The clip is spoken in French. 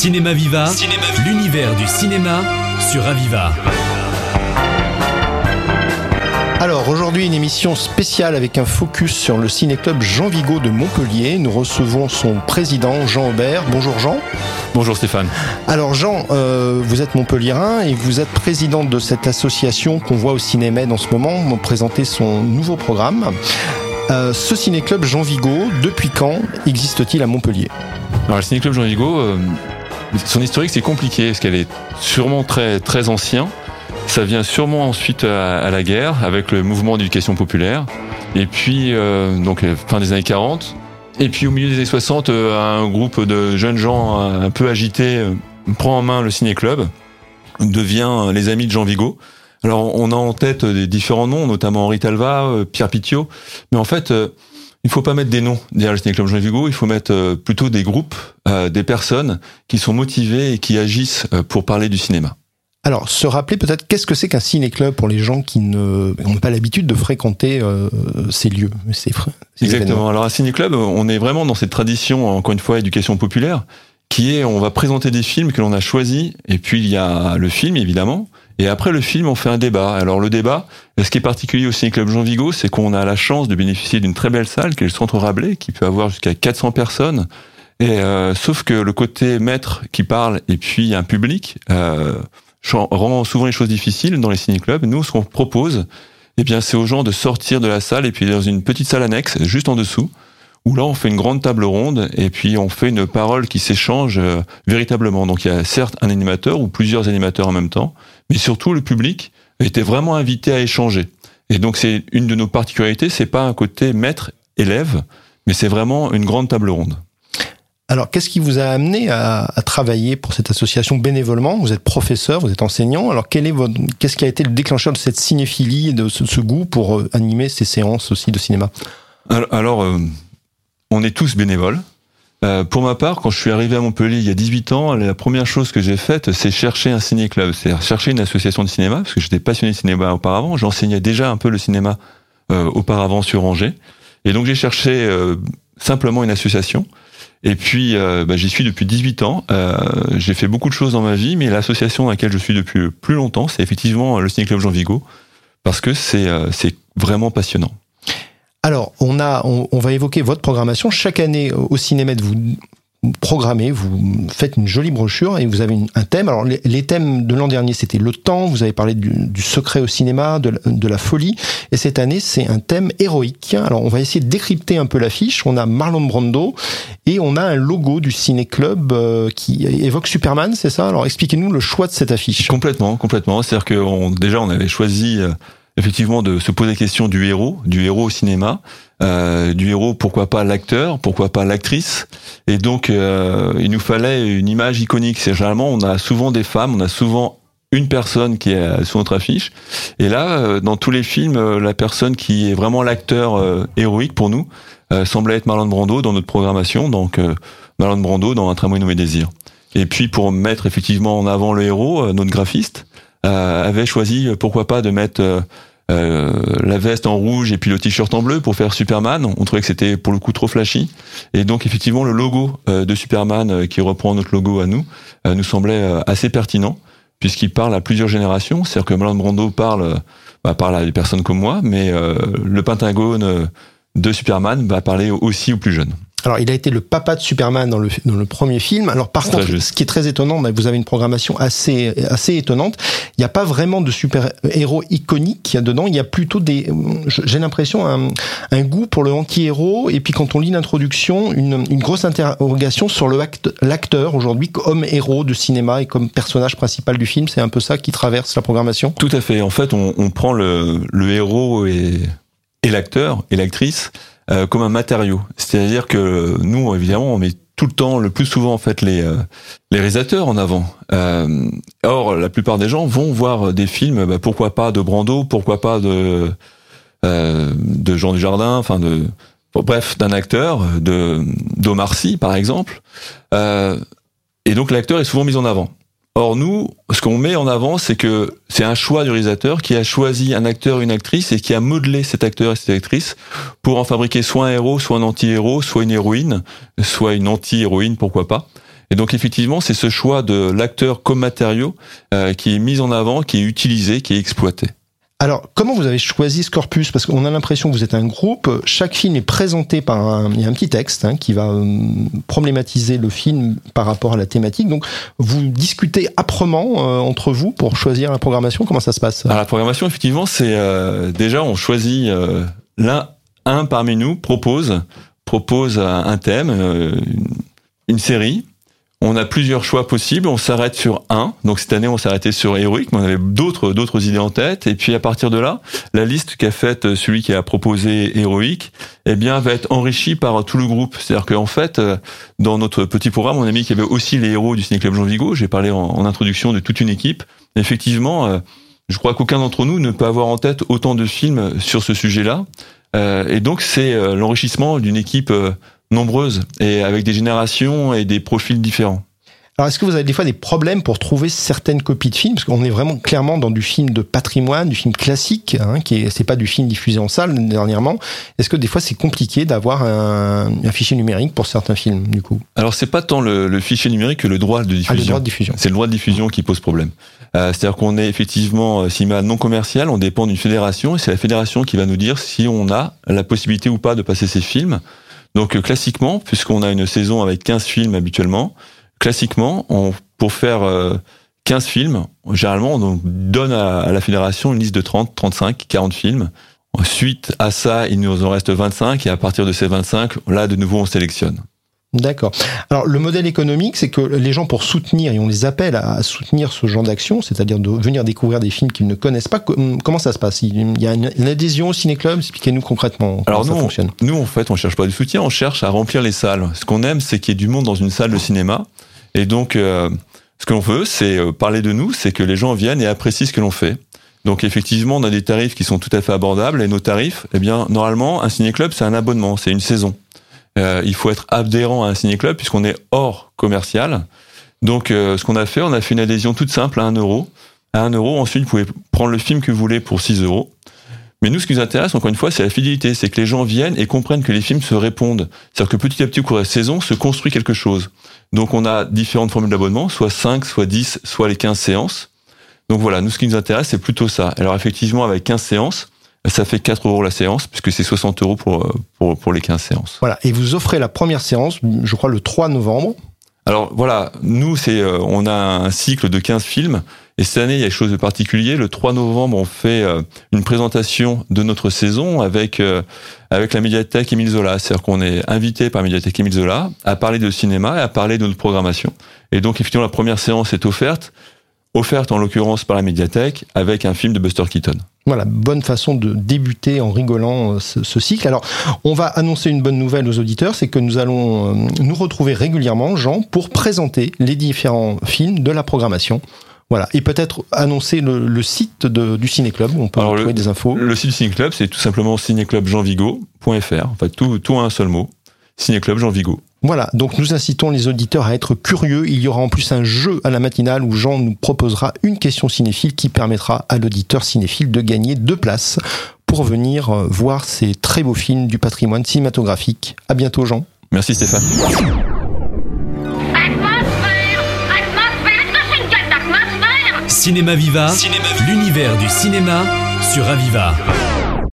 Cinéma Viva, l'univers du cinéma sur Aviva. Alors aujourd'hui une émission spéciale avec un focus sur le ciné-club Jean Vigo de Montpellier. Nous recevons son président Jean Aubert. Bonjour Jean. Bonjour Stéphane. Alors Jean, euh, vous êtes montpelliérain et vous êtes président de cette association qu'on voit au Cinémed en ce moment, pour présenter son nouveau programme. Euh, ce ciné-club Jean Vigo, depuis quand existe-t-il à Montpellier? Alors le ciné-club Jean Vigo, euh, son historique c'est compliqué parce qu'elle est sûrement très très ancien. Ça vient sûrement ensuite à, la guerre avec le mouvement d'éducation populaire. Et puis euh, donc fin des années 40. Et puis au milieu des années 60, un groupe de jeunes gens un peu agités prend en main le ciné-club, devient les amis de Jean Vigo. Alors, on a en tête des différents noms, notamment Henri Talva, euh, Pierre Pitiot, mais en fait, euh, il faut pas mettre des noms derrière le Ciné Club Jean Vigo, il faut mettre euh, plutôt des groupes, des personnes qui sont motivées et qui agissent pour parler du cinéma. Alors, se rappeler peut-être qu'est-ce que c'est qu'un ciné-club pour les gens qui n'ont pas l'habitude de fréquenter ces lieux, ces, ces Exactement. Alors, un ciné-club, on est vraiment dans cette tradition, encore une fois, éducation populaire, qui est, on va présenter des films que l'on a choisis, et puis il y a le film, évidemment, et après le film, on fait un débat. Alors le débat, ce qui est particulier au Ciné Club Jean Vigo, c'est qu'on a la chance de bénéficier d'une très belle salle, qui est le Centre Rabelais, qui peut avoir jusqu'à 400 personnes. Et euh, sauf que le côté maître qui parle et puis un public euh, rend souvent les choses difficiles dans les ciné-clubs. Nous, ce qu'on propose, eh bien, c'est aux gens de sortir de la salle et puis dans une petite salle annexe, juste en dessous, où là on fait une grande table ronde et puis on fait une parole qui s'échange euh, véritablement. Donc il y a certes un animateur ou plusieurs animateurs en même temps, mais surtout le public était vraiment invité à échanger. Et donc c'est une de nos particularités, c'est pas un côté maître élève, mais c'est vraiment une grande table ronde. Alors, qu'est-ce qui vous a amené à, travailler pour cette association bénévolement? Vous êtes professeur, vous êtes enseignant. Alors, quel est votre, qu'est-ce qui a été le déclencheur de cette cinéphilie et de ce, goût pour euh, animer ces séances aussi de cinéma? Alors, euh, on est tous bénévoles. Euh, pour ma part, quand je suis arrivé à Montpellier il y a 18 ans, la première chose que j'ai faite, c'est chercher un ciné-club, c'est-à-dire chercher une association de cinéma, parce que j'étais passionné de cinéma auparavant. J'enseignais déjà un peu le cinéma euh, auparavant sur Angers. Et donc j'ai cherché euh, simplement une association. Et puis bah, j'y suis depuis 18 ans. j'ai fait beaucoup de choses dans ma vie, mais l'association dans laquelle je suis depuis plus longtemps, c'est effectivement le ciné-club Jean Vigo, parce que c'est c'est vraiment passionnant. Alors, on a, on, va évoquer votre programmation. Chaque année au cinéma, vous programmez, vous faites une jolie brochure et vous avez un thème. Alors, les, thèmes de l'an dernier, c'était le temps. Vous avez parlé du, secret au cinéma, de, la folie. Et cette année, c'est un thème héroïque. Alors, on va essayer de décrypter un peu l'affiche. On a Marlon Brando et on a un logo du ciné club euh, qui évoque Superman, c'est ça? Alors, expliquez-nous le choix de cette affiche. Complètement, complètement. C'est-à-dire que déjà, on avait choisi. Euh, effectivement de se poser la question du héros, du héros au cinéma, euh, du héros, pourquoi pas l'acteur, pourquoi pas l'actrice. Et donc, euh, il nous fallait une image iconique. C'est généralement, on a souvent des femmes, on a souvent une personne qui est sur notre affiche. Et là, euh, dans tous les films, la personne qui est vraiment l'acteur héroïque pour nous semblait être Marlon Brando dans notre programmation. Donc, Marlon Brando dans Un tramway nommé Désir. Et puis, pour mettre effectivement en avant le héros, notre graphiste avait choisi, pourquoi pas, de mettre euh, la veste en rouge et puis le t-shirt en bleu pour faire Superman. On trouvait que c'était pour le coup trop flashy. Et donc effectivement le logo euh, de Superman euh, qui reprend notre logo à nous nous semblait assez pertinent puisqu'il parle à plusieurs générations. C'est-à-dire que Marlon Brando parle, bah, parle à des personnes comme moi, mais le Pentagone de Superman va parler aussi aux plus jeunes. Alors, il a été le papa de Superman dans le, dans le premier film. Alors, par contre, ce qui est très étonnant, vous avez une programmation assez, assez étonnante. Il n'y a pas vraiment de super-héros iconiques dedans. Il y a plutôt des, j'ai l'impression, un, un, goût pour le anti-héros. Et puis, quand on lit l'introduction, une, une grosse interrogation sur le l'acteur aujourd'hui comme héros de cinéma et comme personnage principal du film. C'est un peu ça qui traverse la programmation. Tout à fait. En fait, on, on prend le, le héros et, et l'acteur et l'actrice euh, comme un matériau. C'est-à-dire que nous, évidemment, on met tout le temps, le plus souvent en fait, les, euh, les réalisateurs en avant. Euh, or, la plupart des gens vont voir des films, bah, pourquoi pas de Brando, pourquoi pas de de Jean Dujardin, enfin de bref d'un acteur, de d'Omar Sy par exemple. et donc l'acteur est souvent mis en avant. Or nous, ce qu'on met en avant, c'est que c'est un choix du réalisateur qui a choisi un acteur, une actrice et qui a modelé cet acteur et cette actrice pour en fabriquer soit un héros, soit un anti-héros, soit une héroïne, soit une anti-héroïne, pourquoi pas. Et donc effectivement, c'est ce choix de l'acteur comme matériau euh, qui est mis en avant, qui est utilisé, qui est exploité. Alors, comment vous avez choisi ce corpus Parce qu'on a l'impression que vous êtes un groupe. Chaque film est présenté par un, il y a un petit texte hein, qui va euh, problématiser le film par rapport à la thématique. Donc, vous discutez âprement euh, entre vous pour choisir la programmation. Comment ça se passe? Alors, la programmation, effectivement, c'est euh, déjà on choisit l'un, un parmi nous propose propose un thème, une série on a plusieurs choix possibles. On s'arrête sur un. Donc cette année, on arrêté sur héroïque, mais on avait d'autres d'autres idées en tête. Et puis à partir de là, la liste qu'a faite celui qui a proposé héroïque, eh bien, va être enrichie par tout le groupe. C'est-à-dire qu'en fait, euh, dans notre petit programme, on a mis qu'il y avait aussi les héros du Ciné Club Jean Vigo. J'ai parlé en, introduction de toute une équipe. Effectivement, euh, je crois qu'aucun d'entre nous ne peut avoir en tête autant de films sur ce sujet-là. Euh, et donc, c'est l'enrichissement d'une équipe nombreuses et avec des générations et des profils différents. Alors, est-ce que vous avez des fois des problèmes pour trouver certaines copies de films? Parce qu'on est vraiment clairement dans du film de patrimoine, du film classique, hein, qui est, c'est pas du film diffusé en salle dernièrement. Est-ce que des fois c'est compliqué d'avoir un, fichier numérique pour certains films, du coup? Alors, c'est pas tant le, fichier numérique que le droit de diffusion. Ah, le droit de diffusion. C'est le droit de diffusion qui pose problème. Euh, c'est-à-dire qu'on est effectivement euh, cinéma non commercial, on dépend d'une fédération et c'est la fédération qui va nous dire si on a la possibilité ou pas de passer ces films. Donc euh, classiquement, puisqu'on a une saison avec 15 films habituellement, classiquement, on, pour faire 15 euh, films, généralement, on donne à, la fédération une liste de 30, 35, 40 films. Suite à ça, il nous en reste 25 et à partir de ces 25, là, de nouveau, on sélectionne. D'accord. Alors le modèle économique, c'est que les gens pour soutenir, et on les appelle à soutenir ce genre d'action, c'est-à-dire de venir découvrir des films qu'ils ne connaissent pas, comment ça se passe? Il y a une, adhésion au ciné-club? Expliquez-nous concrètement comment ça fonctionne. nous, en fait, on cherche pas du soutien, on cherche à remplir les salles. Ce qu'on aime, c'est qu'il y ait du monde dans une salle de cinéma. Et donc, euh, ce que l'on veut, c'est euh, parler de nous, c'est que les gens viennent et apprécient ce que l'on fait. Donc effectivement, on a des tarifs qui sont tout à fait abordables. Et nos tarifs, eh bien, normalement, un ciné-club, c'est un abonnement, c'est une saison. Euh, il faut être adhérent à un ciné-club puisqu'on est hors commercial. Donc, euh, ce qu'on a fait, on a fait une adhésion toute simple à 1 euro. À 1 euro, ensuite, vous pouvez prendre le film que vous voulez pour 6 euros. Mais nous, ce qui nous intéresse, encore une fois, c'est la fidélité. C'est que les gens viennent et comprennent que les films se répondent. C'est-à-dire que petit à petit, au cours de la saison, se construit quelque chose. Donc, on a différentes formules d'abonnement, soit 5, soit 10, soit les 15 séances. Donc voilà, nous, ce qui nous intéresse, c'est plutôt ça. Alors, effectivement, avec 15 séances, ça fait 4 euros la séance, puisque c'est 60 euros pour, pour, pour les 15 séances. Voilà, et vous offrez la première séance, je crois, le 3 novembre. Alors voilà, nous, c'est, euh, on a un cycle de 15 films, et cette année, il y a quelque chose de particulier. Le 3 novembre, on fait euh, une présentation de notre saison avec, euh, avec la médiathèque Émile Zola. C'est-à-dire qu'on est invité par la médiathèque Émile Zola à parler de cinéma et à parler de notre programmation. Et donc, effectivement, la première séance est offerte offerte en l'occurrence par la médiathèque avec un film de Buster Keaton. Voilà, bonne façon de débuter en rigolant euh, ce, cycle. Alors, on va annoncer une bonne nouvelle aux auditeurs, c'est que nous allons euh, nous retrouver régulièrement, Jean, pour présenter les différents films de la programmation. Voilà, et peut-être annoncer le, site du Ciné Club où on peut retrouver des infos. Le site du Ciné Club, c'est tout simplement cinéclubjeanvigo.fr. En fait, tout, tout en un seul mot. Ciné Club Jean Vigo. Voilà, donc nous incitons les auditeurs à être curieux. Il y aura en plus un jeu à la matinale où Jean nous proposera une question cinéphile qui permettra à l'auditeur cinéphile de gagner deux places pour venir euh, voir ces très beaux films du patrimoine cinématographique. À bientôt Jean. Merci Stéphane. Cinéma Viva, l'univers du cinéma sur Aviva.